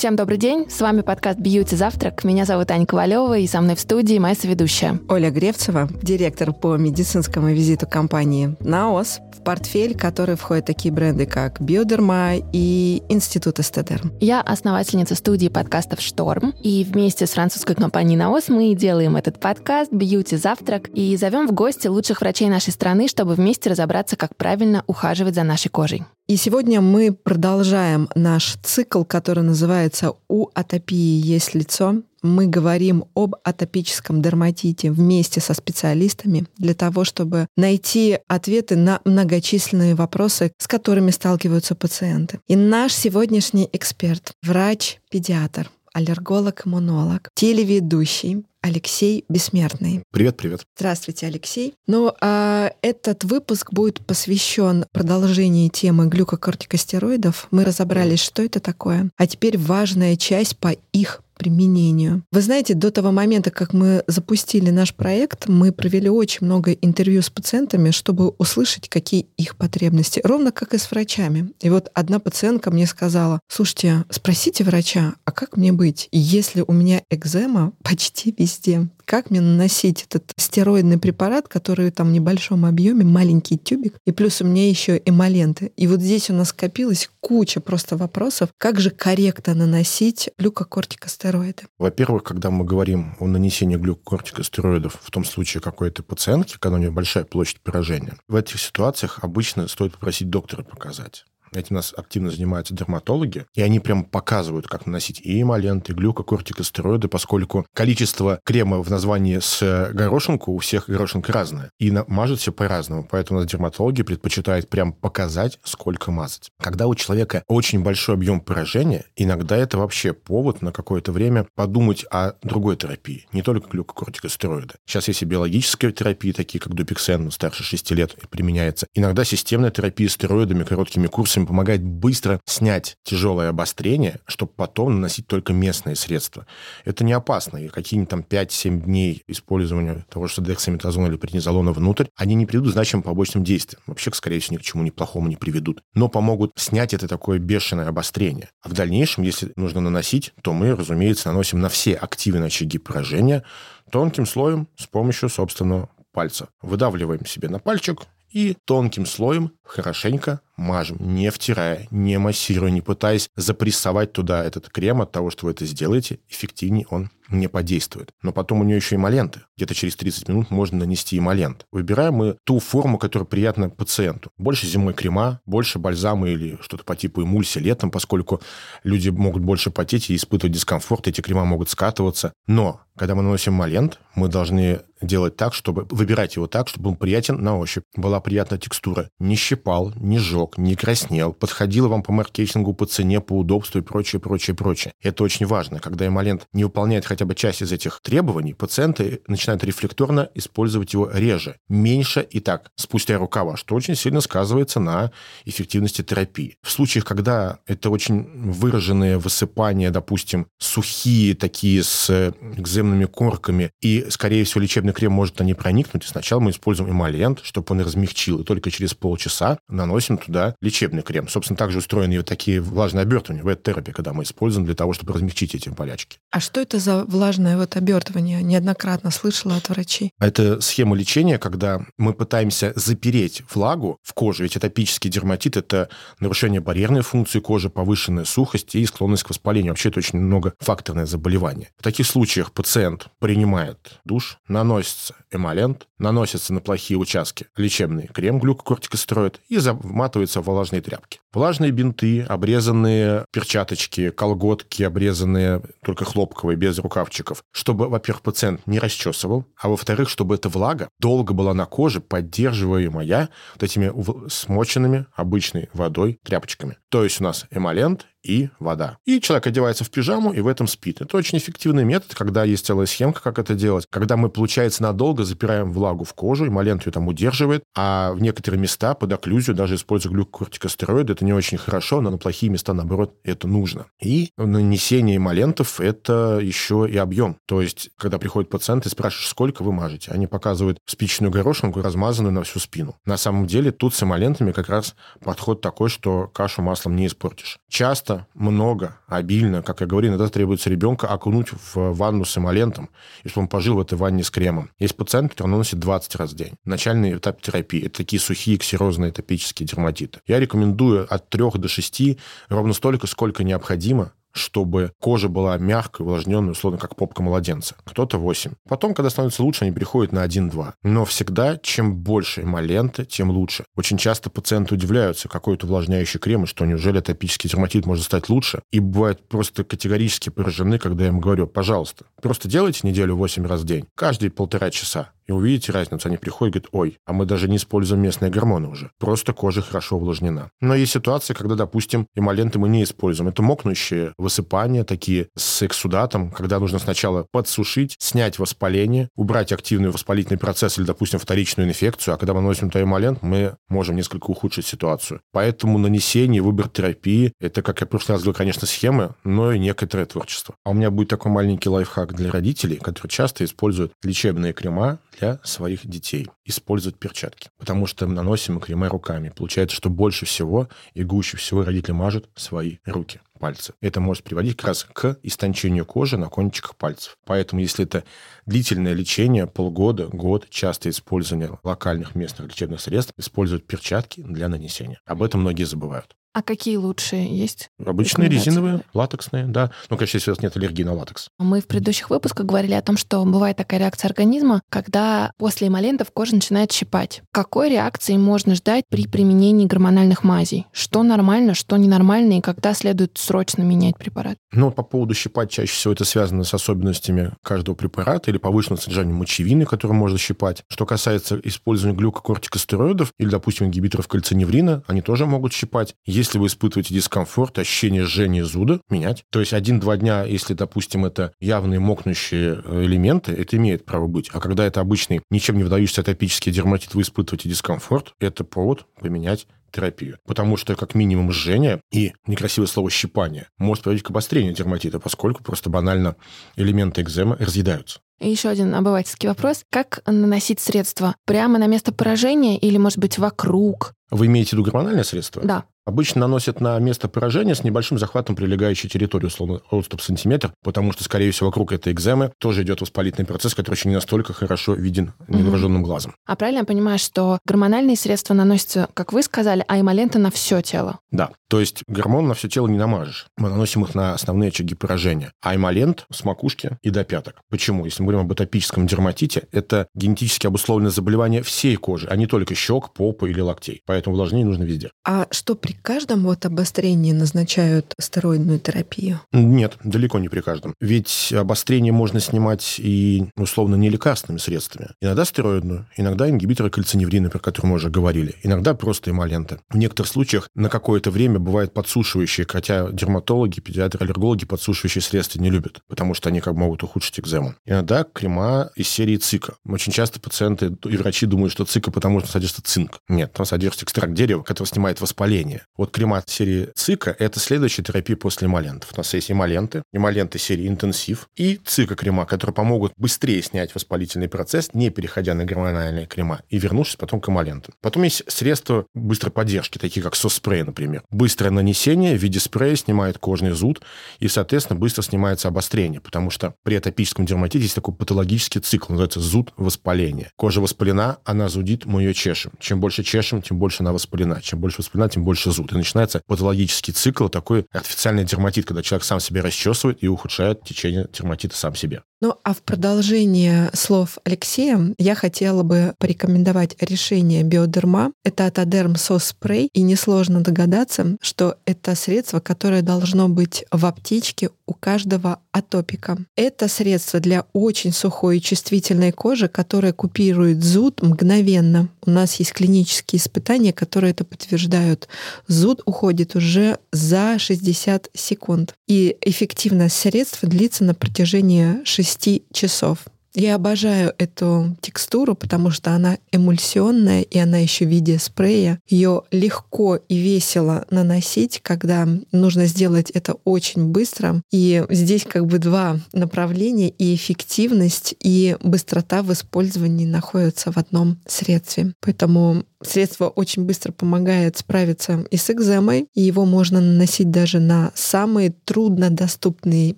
Всем добрый день, с вами подкаст «Бьюти Завтрак». Меня зовут Аня Ковалева, и со мной в студии моя соведущая. Оля Гревцева, директор по медицинскому визиту компании «Наос», в портфель, который входят такие бренды, как «Биодерма» и «Институт Эстедерм». Я основательница студии подкастов «Шторм», и вместе с французской компанией «Наос» мы делаем этот подкаст «Бьюти Завтрак» и зовем в гости лучших врачей нашей страны, чтобы вместе разобраться, как правильно ухаживать за нашей кожей. И сегодня мы продолжаем наш цикл, который называется «У атопии есть лицо». Мы говорим об атопическом дерматите вместе со специалистами для того, чтобы найти ответы на многочисленные вопросы, с которыми сталкиваются пациенты. И наш сегодняшний эксперт, врач-педиатр, аллерголог-иммунолог, телеведущий, Алексей Бессмертный. Привет, привет. Здравствуйте, Алексей. Ну, а этот выпуск будет посвящен продолжению темы глюкокортикостероидов. Мы разобрались, что это такое. А теперь важная часть по их применению. Вы знаете, до того момента, как мы запустили наш проект, мы провели очень много интервью с пациентами, чтобы услышать, какие их потребности, ровно как и с врачами. И вот одна пациентка мне сказала, слушайте, спросите врача, а как мне быть, если у меня экзема почти везде? Как мне наносить этот стероидный препарат, который там в небольшом объеме, маленький тюбик, и плюс у меня еще эмоленты. И вот здесь у нас скопилась куча просто вопросов, как же корректно наносить глюкокортикостероиды. Во-первых, когда мы говорим о нанесении глюкокортикостероидов, в том случае какой-то пациентки, когда у нее большая площадь поражения, в этих ситуациях обычно стоит попросить доктора показать. Этим нас активно занимаются дерматологи, и они прям показывают, как наносить и эмоленты, и глюкокортикостероиды, поскольку количество крема в названии с горошинку у всех горошинка разное, и мажут все по-разному, поэтому нас дерматологи предпочитают прям показать, сколько мазать. Когда у человека очень большой объем поражения, иногда это вообще повод на какое-то время подумать о другой терапии, не только глюкокортикостероиды. Сейчас есть и биологические терапии, такие как дупиксен, старше 6 лет применяется. Иногда системная терапия стероидами, короткими курсами допустим, помогает быстро снять тяжелое обострение, чтобы потом наносить только местные средства. Это не опасно. И какие-нибудь там 5-7 дней использования того, что дексаметазона или преднизолона внутрь, они не приведут к значимым побочным действиям. Вообще, скорее всего, ни к чему ни плохому не приведут. Но помогут снять это такое бешеное обострение. А в дальнейшем, если нужно наносить, то мы, разумеется, наносим на все активные очаги поражения тонким слоем с помощью собственного пальца. Выдавливаем себе на пальчик и тонким слоем хорошенько мажем, не втирая, не массируя, не пытаясь запрессовать туда этот крем от того, что вы это сделаете, эффективнее он не подействует. Но потом у нее еще эмоленты. Где-то через 30 минут можно нанести эмолент. Выбираем мы ту форму, которая приятна пациенту. Больше зимой крема, больше бальзама или что-то по типу эмульсии летом, поскольку люди могут больше потеть и испытывать дискомфорт, эти крема могут скатываться. Но когда мы наносим эмолент, мы должны делать так, чтобы выбирать его так, чтобы он приятен на ощупь, была приятная текстура, не щипал, не жег, не краснел, подходила вам по маркетингу, по цене, по удобству и прочее, прочее, прочее. Это очень важно. Когда эмолент не выполняет хотя бы часть из этих требований, пациенты начинают рефлекторно использовать его реже, меньше и так, спустя рукава, что очень сильно сказывается на эффективности терапии. В случаях, когда это очень выраженные высыпания, допустим, сухие такие с экземными корками, и, скорее всего, лечебный крем может на не проникнуть, сначала мы используем эмолент, чтобы он размягчил, и только через полчаса наносим туда лечебный крем. Собственно, также устроены и такие влажные обертывания, вет-терапия, когда мы используем для того, чтобы размягчить эти болячки. А что это за влажное вот обертывание? Неоднократно слышала от врачей. Это схема лечения, когда мы пытаемся запереть влагу в коже, ведь атопический дерматит – это нарушение барьерной функции кожи, повышенная сухость и склонность к воспалению. Вообще это очень многофакторное заболевание. В таких случаях пациент принимает душ, наносится эмолент, наносится на плохие участки лечебный крем глюкокортикостероид и заматывается в влажные тряпки. Влажные бинты, обрезанные перчаточки, колготки, обрезанные только хлопковые, без рукавчиков, чтобы, во-первых, пациент не расчесывал, а во-вторых, чтобы эта влага долго была на коже, поддерживаемая вот этими смоченными обычной водой тряпочками. То есть у нас эмолент и вода. И человек одевается в пижаму и в этом спит. Это очень эффективный метод, когда есть целая схемка, как это делать. Когда мы, получается, надолго запираем влагу в кожу, эмолент ее там удерживает, а в некоторые места под окклюзию, даже используя глюкокортикостероиды, это не очень хорошо, но на плохие места, наоборот, это нужно. И нанесение эмолентов – это еще и объем. То есть, когда приходит пациент и спрашиваешь, сколько вы мажете, они показывают спичечную горошинку, размазанную на всю спину. На самом деле, тут с эмолентами как раз подход такой, что кашу маслом не испортишь. Часто часто, много, обильно, как я говорю, иногда требуется ребенка окунуть в ванну с эмолентом, и чтобы он пожил в этой ванне с кремом. Есть пациент, который наносит 20 раз в день. Начальный этап терапии – это такие сухие ксерозные топические дерматиты. Я рекомендую от 3 до 6 ровно столько, сколько необходимо чтобы кожа была мягкой, увлажненной, условно, как попка младенца. Кто-то 8. Потом, когда становится лучше, они переходят на 1-2. Но всегда, чем больше эмолента, тем лучше. Очень часто пациенты удивляются, какой это увлажняющий крем, и что неужели атопический дерматит может стать лучше. И бывают просто категорически поражены, когда я им говорю, пожалуйста, просто делайте неделю 8 раз в день, каждые полтора часа и увидите разницу. Они приходят и говорят, ой, а мы даже не используем местные гормоны уже. Просто кожа хорошо увлажнена. Но есть ситуации, когда, допустим, эмоленты мы не используем. Это мокнущие высыпания такие с эксудатом, когда нужно сначала подсушить, снять воспаление, убрать активный воспалительный процесс или, допустим, вторичную инфекцию, а когда мы наносим то эмолент, мы можем несколько ухудшить ситуацию. Поэтому нанесение, выбор терапии – это, как я в прошлый раз говорил, конечно, схемы, но и некоторое творчество. А у меня будет такой маленький лайфхак для родителей, которые часто используют лечебные крема для своих детей использовать перчатки, потому что мы наносим крема руками. Получается, что больше всего и гуще всего родители мажут свои руки пальцы. Это может приводить как раз к истончению кожи на кончиках пальцев. Поэтому, если это длительное лечение, полгода, год, частое использование локальных местных лечебных средств, используют перчатки для нанесения. Об этом многие забывают. А какие лучшие есть? Обычные резиновые, латексные, да. Ну, конечно, если у вас нет аллергии на латекс. Мы в предыдущих выпусках говорили о том, что бывает такая реакция организма, когда после эмолентов кожа начинает щипать. Какой реакции можно ждать при применении гормональных мазей? Что нормально, что ненормально, и когда следует срочно менять препарат? Ну, по поводу щипать, чаще всего это связано с особенностями каждого препарата или повышенным содержанием мочевины, который может щипать. Что касается использования глюкокортикостероидов или, допустим, ингибиторов кальциневрина, они тоже могут щипать. Если вы испытываете дискомфорт, ощущение жжения зуда, менять. То есть один-два дня, если, допустим, это явные мокнущие э, элементы, это имеет право быть. А когда это обычный, ничем не выдающийся атопический дерматит, вы испытываете дискомфорт, это повод поменять терапию. Потому что, как минимум, жжение и некрасивое слово «щипание» может приводить к обострению дерматита, поскольку просто банально элементы экземы разъедаются. И еще один обывательский вопрос. Как наносить средства? Прямо на место поражения или, может быть, вокруг? Вы имеете в виду гормональное средство? Да. Обычно наносят на место поражения с небольшим захватом прилегающей территории, условно, отступ сантиметр, потому что, скорее всего, вокруг этой экземы тоже идет воспалительный процесс, который еще не настолько хорошо виден невооруженным глазом. А правильно я понимаю, что гормональные средства наносятся, как вы сказали, а эмолента на все тело? Да. То есть гормон на все тело не намажешь. Мы наносим их на основные очаги поражения. А эмолент с макушки и до пяток. Почему? Если мы говорим об атопическом дерматите, это генетически обусловленное заболевание всей кожи, а не только щек, попы или локтей. Поэтому увлажнение нужно везде. А что при каждом вот обострении назначают стероидную терапию? Нет, далеко не при каждом. Ведь обострение можно снимать и, условно, не лекарственными средствами. Иногда стероидную, иногда ингибиторы кальциневрина, про которые мы уже говорили, иногда просто эмоленты. В некоторых случаях на какое-то время бывают подсушивающие, хотя дерматологи, педиатры, аллергологи подсушивающие средства не любят, потому что они как могут ухудшить экзему. Иногда крема из серии цика. Очень часто пациенты и врачи думают, что цика потому что содержится цинк. Нет, там содержится экстракт дерева, который снимает воспаление. Вот крема серии цика – это следующая терапия после эмолентов. У нас есть эмоленты, эмоленты серии интенсив и цика-крема, которые помогут быстрее снять воспалительный процесс, не переходя на гормональные крема, и вернувшись потом к эмолентам. Потом есть средства быстрой поддержки, такие как сос-спрей, например. Быстрое нанесение в виде спрея снимает кожный зуд, и, соответственно, быстро снимается обострение, потому что при атопическом дерматите есть такой патологический цикл, называется зуд воспаления. Кожа воспалена, она зудит, мы ее чешем. Чем больше чешем, тем больше она воспалена. Чем больше воспалена, тем больше зуд. И начинается патологический цикл, такой артифициальный дерматит, когда человек сам себя расчесывает и ухудшает течение дерматита сам себе. Ну, а в продолжение слов Алексея я хотела бы порекомендовать решение биодерма. Это атодерм сос спрей, и несложно догадаться, что это средство, которое должно быть в аптечке у каждого атопика. Это средство для очень сухой и чувствительной кожи, которое купирует зуд мгновенно. У нас есть клинические испытания, которые это подтверждают. Зуд уходит уже за 60 секунд. И эффективность средства длится на протяжении 6 6 часов. Я обожаю эту текстуру, потому что она эмульсионная, и она еще в виде спрея. Ее легко и весело наносить, когда нужно сделать это очень быстро. И здесь как бы два направления, и эффективность, и быстрота в использовании находятся в одном средстве. Поэтому Средство очень быстро помогает справиться и с экземой, и его можно наносить даже на самые труднодоступные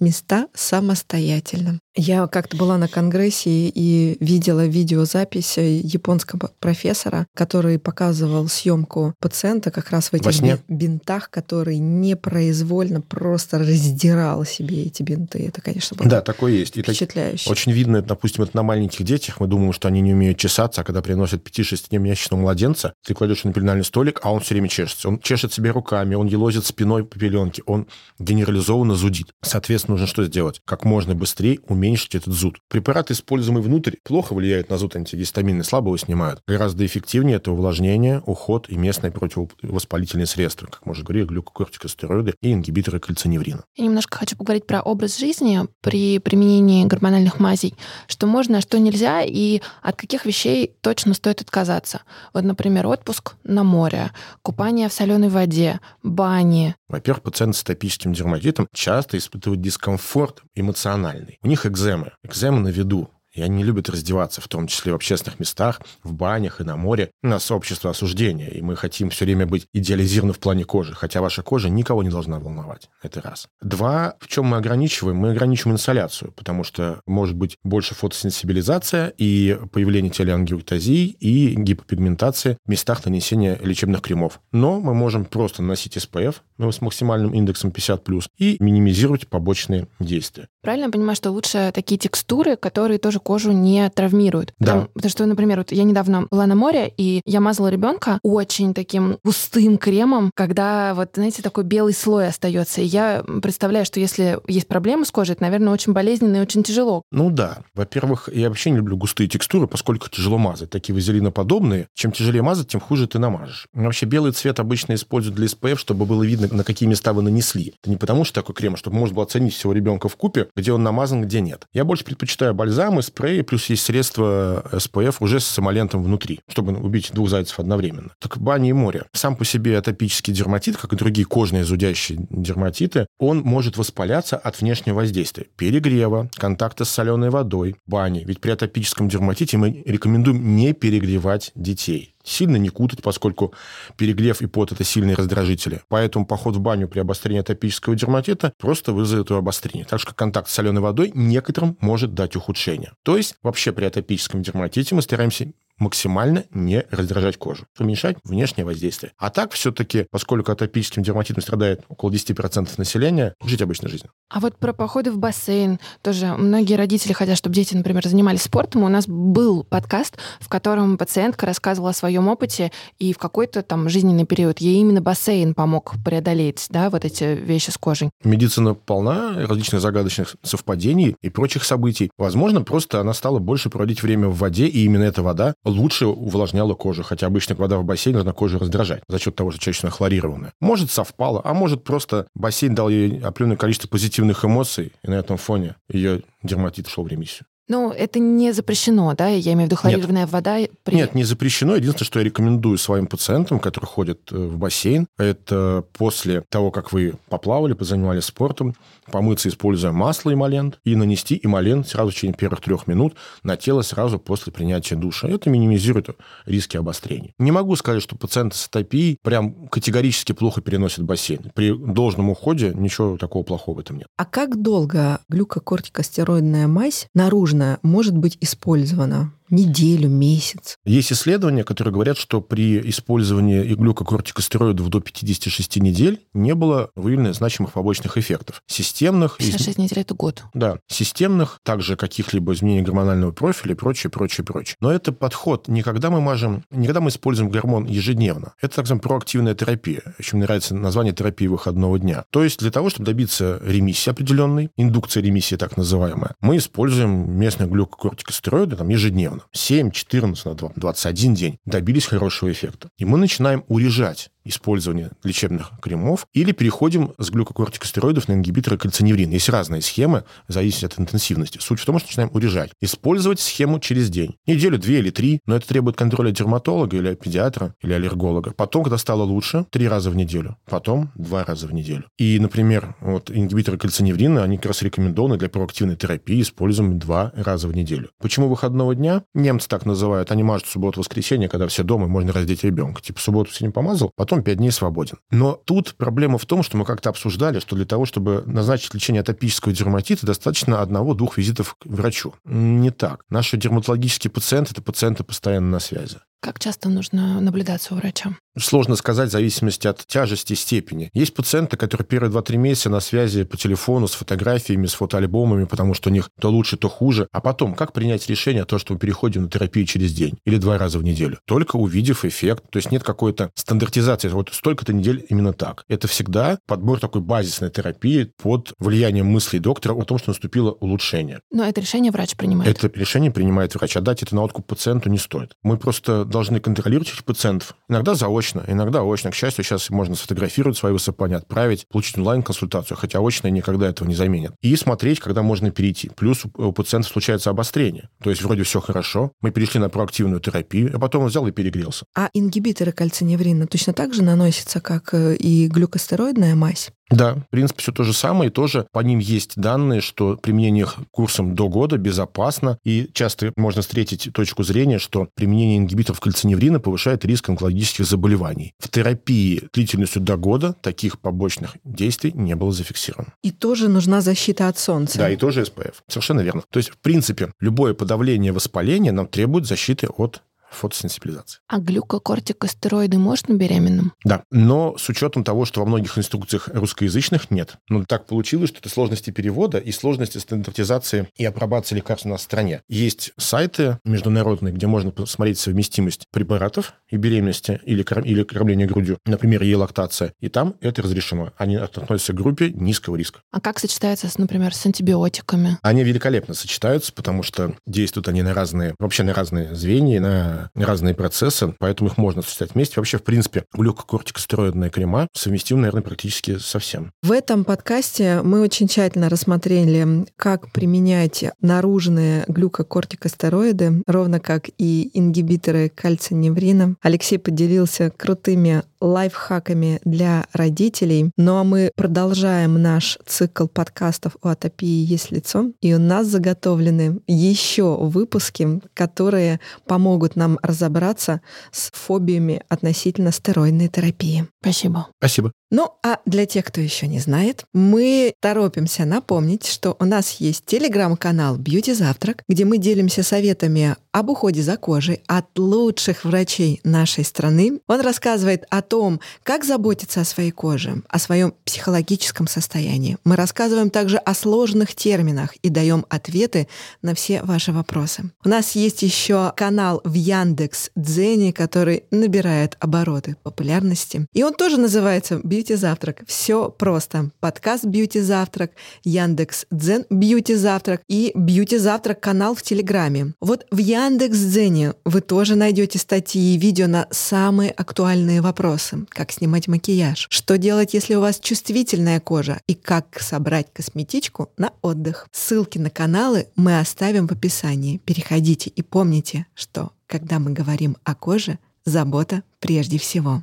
места самостоятельно. Я как-то была на конгрессе и видела видеозапись японского профессора, который показывал съемку пациента как раз в этих бинтах, который непроизвольно просто раздирал себе эти бинты. Это, конечно, было да, такое есть. впечатляюще. И очень видно, допустим, это на маленьких детях. Мы думаем, что они не умеют чесаться, а когда приносят 5-6-месячного младенца, ты кладешь на пеленальный столик, а он все время чешется. Он чешет себе руками, он елозит спиной по пеленке, он генерализованно зудит. Соответственно, нужно что сделать? Как можно быстрее уменьшить этот зуд. Препараты, используемые внутрь, плохо влияют на зуд антигистаминный, слабо его снимают. Гораздо эффективнее это увлажнение, уход и местные противовоспалительные средства, как мы уже говорили, глюкокортикостероиды и ингибиторы кальциневрина. Я немножко хочу поговорить про образ жизни при применении гормональных мазей. Что можно, а что нельзя, и от каких вещей точно стоит отказаться. Вот, например, отпуск на море, купание в соленой воде, бани. Во-первых, пациенты с атопическим дерматитом часто испытывают дискомфорт эмоциональный. У них экземы. Экземы на виду. И они любят раздеваться, в том числе в общественных местах, в банях и на море. У нас сообщество осуждения, и мы хотим все время быть идеализированы в плане кожи, хотя ваша кожа никого не должна волновать. Это раз. Два, в чем мы ограничиваем? Мы ограничиваем инсоляцию, потому что может быть больше фотосенсибилизация и появление телеангиотазии и гипопигментации в местах нанесения лечебных кремов. Но мы можем просто наносить SPF с максимальным индексом 50+, и минимизировать побочные действия. Правильно я понимаю, что лучше такие текстуры, которые тоже кожу не травмируют? Да. Потому, потому что, например, вот я недавно была на море, и я мазала ребенка очень таким густым кремом, когда вот, знаете, такой белый слой остается. И я представляю, что если есть проблемы с кожей, это, наверное, очень болезненно и очень тяжело. Ну да. Во-первых, я вообще не люблю густые текстуры, поскольку тяжело мазать. Такие вазелиноподобные. Чем тяжелее мазать, тем хуже ты намажешь. Вообще белый цвет обычно используют для SPF, чтобы было видно, на какие места вы нанесли. Это не потому, что такой крем, а чтобы можно было оценить всего ребенка в купе, где он намазан, где нет. Я больше предпочитаю бальзамы, спреи, плюс есть средства SPF уже с эмолентом внутри, чтобы убить двух зайцев одновременно. Так бани и море. Сам по себе атопический дерматит, как и другие кожные зудящие дерматиты, он может воспаляться от внешнего воздействия. Перегрева, контакта с соленой водой, бани. Ведь при атопическом дерматите мы рекомендуем не перегревать детей сильно не кутать, поскольку перегрев и пот – это сильные раздражители. Поэтому поход в баню при обострении атопического дерматита просто вызовет это обострение. Так что контакт с соленой водой некоторым может дать ухудшение. То есть вообще при атопическом дерматите мы стараемся максимально не раздражать кожу, уменьшать внешнее воздействие. А так все-таки, поскольку атопическим дерматитом страдает около 10% населения, жить обычной жизнью. А вот про походы в бассейн тоже многие родители хотят, чтобы дети, например, занимались спортом. У нас был подкаст, в котором пациентка рассказывала о своем опыте, и в какой-то там жизненный период ей именно бассейн помог преодолеть, да, вот эти вещи с кожей. Медицина полна различных загадочных совпадений и прочих событий. Возможно, просто она стала больше проводить время в воде, и именно эта вода лучше увлажняла кожу, хотя обычно вода в бассейне на кожу раздражать за счет того, что чаще она хлорированная. Может, совпало, а может, просто бассейн дал ей определенное количество позитивных эмоций, и на этом фоне ее дерматит шел в ремиссию. Ну, это не запрещено, да? Я имею в виду хлорированная Нет. вода. При... Нет, не запрещено. Единственное, что я рекомендую своим пациентам, которые ходят э, в бассейн, это после того, как вы поплавали, позанимались спортом, помыться, используя масло эмолент, и нанести эмолент сразу в течение первых трех минут на тело сразу после принятия душа. Это минимизирует риски обострения. Не могу сказать, что пациенты с атопией прям категорически плохо переносят бассейн. При должном уходе ничего такого плохого в этом нет. А как долго глюкокортикостероидная мазь наружно может быть использована неделю, месяц. Есть исследования, которые говорят, что при использовании глюкокортикостероидов до 56 недель не было выявлено значимых побочных эффектов. Системных... 56 недель – это год. Да. Системных, также каких-либо изменений гормонального профиля и прочее, прочее, прочее. Но это подход не когда мы мажем, не когда мы используем гормон ежедневно. Это, так называемая, проактивная терапия. Еще мне нравится название терапии выходного дня. То есть для того, чтобы добиться ремиссии определенной, индукция ремиссии так называемая, мы используем местные глюкокортикостероиды там, ежедневно. 7, 14, 21 день добились хорошего эффекта. И мы начинаем урежать использования лечебных кремов, или переходим с глюкокортикостероидов на ингибиторы кальциневрина. Есть разные схемы, зависит от интенсивности. Суть в том, что начинаем урежать. Использовать схему через день. Неделю, две или три, но это требует контроля дерматолога или педиатра или аллерголога. Потом, когда стало лучше, три раза в неделю. Потом два раза в неделю. И, например, вот ингибиторы кальциневрина, они как раз рекомендованы для проактивной терапии, используем два раза в неделю. Почему выходного дня? Немцы так называют. Они мажут субботу-воскресенье, когда все дома, можно раздеть ребенка. Типа субботу сегодня помазал, потом пять дней свободен. Но тут проблема в том, что мы как-то обсуждали, что для того, чтобы назначить лечение атопического дерматита, достаточно одного-двух визитов к врачу. Не так. Наши дерматологические пациенты – это пациенты постоянно на связи. Как часто нужно наблюдаться у врача? Сложно сказать в зависимости от тяжести степени. Есть пациенты, которые первые 2-3 месяца на связи по телефону с фотографиями, с фотоальбомами, потому что у них то лучше, то хуже. А потом, как принять решение о том, что мы переходим на терапию через день или два раза в неделю? Только увидев эффект. То есть нет какой-то стандартизации. Вот столько-то недель именно так. Это всегда подбор такой базисной терапии под влиянием мыслей доктора о том, что наступило улучшение. Но это решение врач принимает. Это решение принимает врач. Отдать это на откуп пациенту не стоит. Мы просто должны контролировать этих пациентов. Иногда заочно, иногда очно. К счастью, сейчас можно сфотографировать свои высыпания, отправить, получить онлайн-консультацию, хотя очно никогда этого не заменит. И смотреть, когда можно перейти. Плюс у пациента случается обострение. То есть вроде все хорошо, мы перешли на проактивную терапию, а потом он взял и перегрелся. А ингибиторы кальциневрина точно так же наносятся, как э, и глюкостероидная мазь? Да, в принципе, все то же самое. И тоже по ним есть данные, что применение их курсом до года безопасно. И часто можно встретить точку зрения, что применение ингибиторов кальциневрина повышает риск онкологических заболеваний. В терапии длительностью до года таких побочных действий не было зафиксировано. И тоже нужна защита от солнца. Да, и тоже СПФ. Совершенно верно. То есть, в принципе, любое подавление воспаления нам требует защиты от фотосенсибилизации. А глюкокортикостероиды можно беременным? Да, но с учетом того, что во многих инструкциях русскоязычных нет. Ну, так получилось, что это сложности перевода и сложности стандартизации и апробации лекарств у нас в стране. Есть сайты международные, где можно посмотреть совместимость препаратов и беременности или, или кормления грудью, например, елактация, и там это разрешено. Они относятся к группе низкого риска. А как сочетается, например, с антибиотиками? Они великолепно сочетаются, потому что действуют они на разные, вообще на разные звенья, на разные процессы, поэтому их можно сочетать вместе. Вообще, в принципе, глюкокортикостероидные крема совместимы, наверное, практически со всем. В этом подкасте мы очень тщательно рассмотрели, как применять наружные глюкокортикостероиды, ровно как и ингибиторы кальциневрина. Алексей поделился крутыми лайфхаками для родителей. Ну а мы продолжаем наш цикл подкастов о атопии «Есть лицо». И у нас заготовлены еще выпуски, которые помогут нам разобраться с фобиями относительно стероидной терапии. Спасибо. Спасибо. Ну, а для тех, кто еще не знает, мы торопимся напомнить, что у нас есть телеграм-канал Beauty Завтрак, где мы делимся советами об уходе за кожей от лучших врачей нашей страны. Он рассказывает о том, как заботиться о своей коже, о своем психологическом состоянии. Мы рассказываем также о сложных терминах и даем ответы на все ваши вопросы. У нас есть еще канал в Яндекс Дзене, который набирает обороты популярности. И он тоже называется Beauty Завтрак. Все просто. Подкаст Beauty Завтрак, Яндекс Дзен Beauty Завтрак и Beauty Завтрак канал в Телеграме. Вот в Яндекс Дзене вы тоже найдете статьи и видео на самые актуальные вопросы. Как снимать макияж, что делать, если у вас чувствительная кожа и как собрать косметичку на отдых. Ссылки на каналы мы оставим в описании. Переходите и помните, что когда мы говорим о коже, забота прежде всего.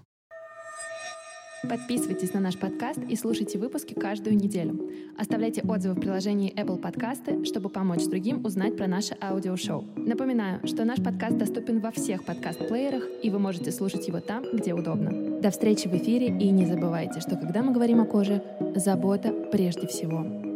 Подписывайтесь на наш подкаст и слушайте выпуски каждую неделю. Оставляйте отзывы в приложении Apple Podcasts, чтобы помочь другим узнать про наше аудиошоу. Напоминаю, что наш подкаст доступен во всех подкаст-плеерах, и вы можете слушать его там, где удобно. До встречи в эфире, и не забывайте, что когда мы говорим о коже, забота прежде всего.